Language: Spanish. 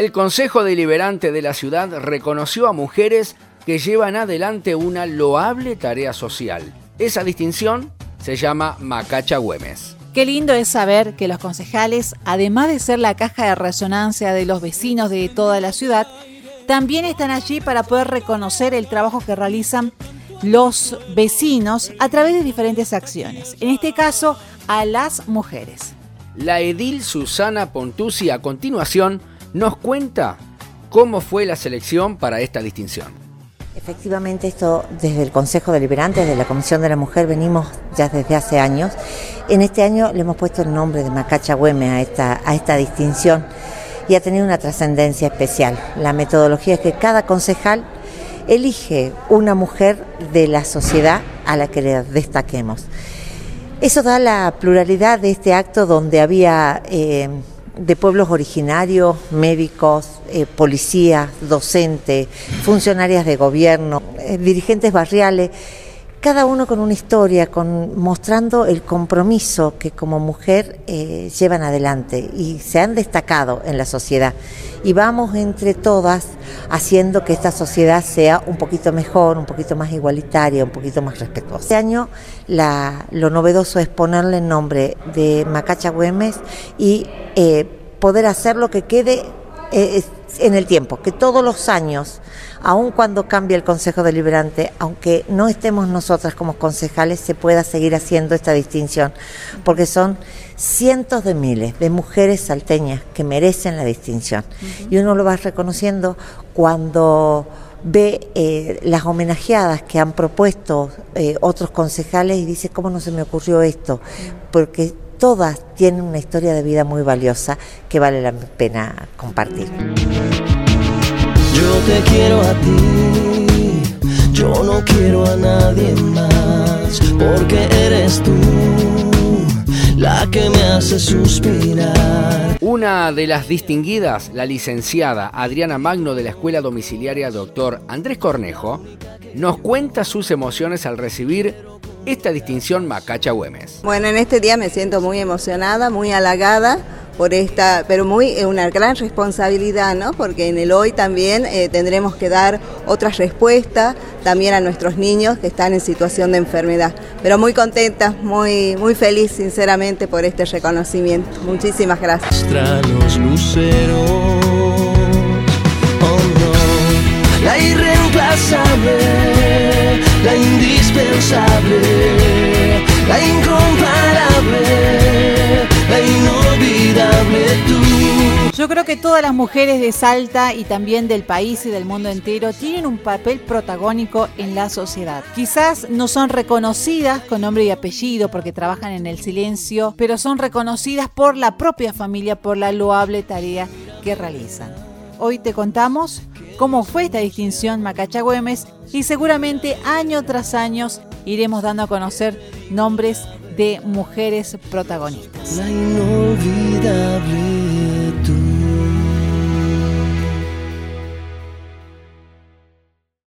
El Consejo Deliberante de la ciudad reconoció a mujeres que llevan adelante una loable tarea social. Esa distinción se llama Macacha Güemes. Qué lindo es saber que los concejales, además de ser la caja de resonancia de los vecinos de toda la ciudad, también están allí para poder reconocer el trabajo que realizan los vecinos a través de diferentes acciones. En este caso, a las mujeres. La edil Susana Pontusi a continuación nos cuenta cómo fue la selección para esta distinción. Efectivamente, esto desde el Consejo Deliberante, desde la Comisión de la Mujer, venimos ya desde hace años. En este año le hemos puesto el nombre de Macacha Güeme a esta, a esta distinción y ha tenido una trascendencia especial. La metodología es que cada concejal elige una mujer de la sociedad a la que le destaquemos. Eso da la pluralidad de este acto donde había eh, de pueblos originarios, médicos, eh, policías, docentes, funcionarias de gobierno, eh, dirigentes barriales, cada uno con una historia, mostrando el compromiso que como mujer eh, llevan adelante y se han destacado en la sociedad. Y vamos entre todas haciendo que esta sociedad sea un poquito mejor, un poquito más igualitaria, un poquito más respetuosa. Este año lo novedoso es ponerle el nombre de Macacha Güemes y eh, poder hacer lo que quede eh, en el tiempo, que todos los años, aun cuando cambie el Consejo Deliberante, aunque no estemos nosotras como concejales, se pueda seguir haciendo esta distinción, porque son cientos de miles de mujeres salteñas que merecen la distinción. Y uno lo va reconociendo cuando ve eh, las homenajeadas que han propuesto eh, otros concejales y dice, ¿cómo no se me ocurrió esto? Porque todas tienen una historia de vida muy valiosa que vale la pena compartir. Yo te quiero a ti, yo no quiero a nadie más, porque eres tú la que me hace suspirar. Una de las distinguidas, la licenciada Adriana Magno de la Escuela Domiciliaria Doctor Andrés Cornejo, nos cuenta sus emociones al recibir esta distinción Macacha Güemes. Bueno, en este día me siento muy emocionada, muy halagada por esta, pero muy eh, una gran responsabilidad, ¿no? Porque en el hoy también eh, tendremos que dar otras respuestas también a nuestros niños que están en situación de enfermedad. Pero muy contenta, muy, muy feliz, sinceramente, por este reconocimiento. Muchísimas gracias. Oh, la irreemplazable la la incomparable, la inolvidable. Yo creo que todas las mujeres de Salta y también del país y del mundo entero tienen un papel protagónico en la sociedad. Quizás no son reconocidas con nombre y apellido porque trabajan en el silencio, pero son reconocidas por la propia familia por la loable tarea que realizan. Hoy te contamos cómo fue esta distinción Macacha Güemes y seguramente año tras año iremos dando a conocer nombres de mujeres protagonistas.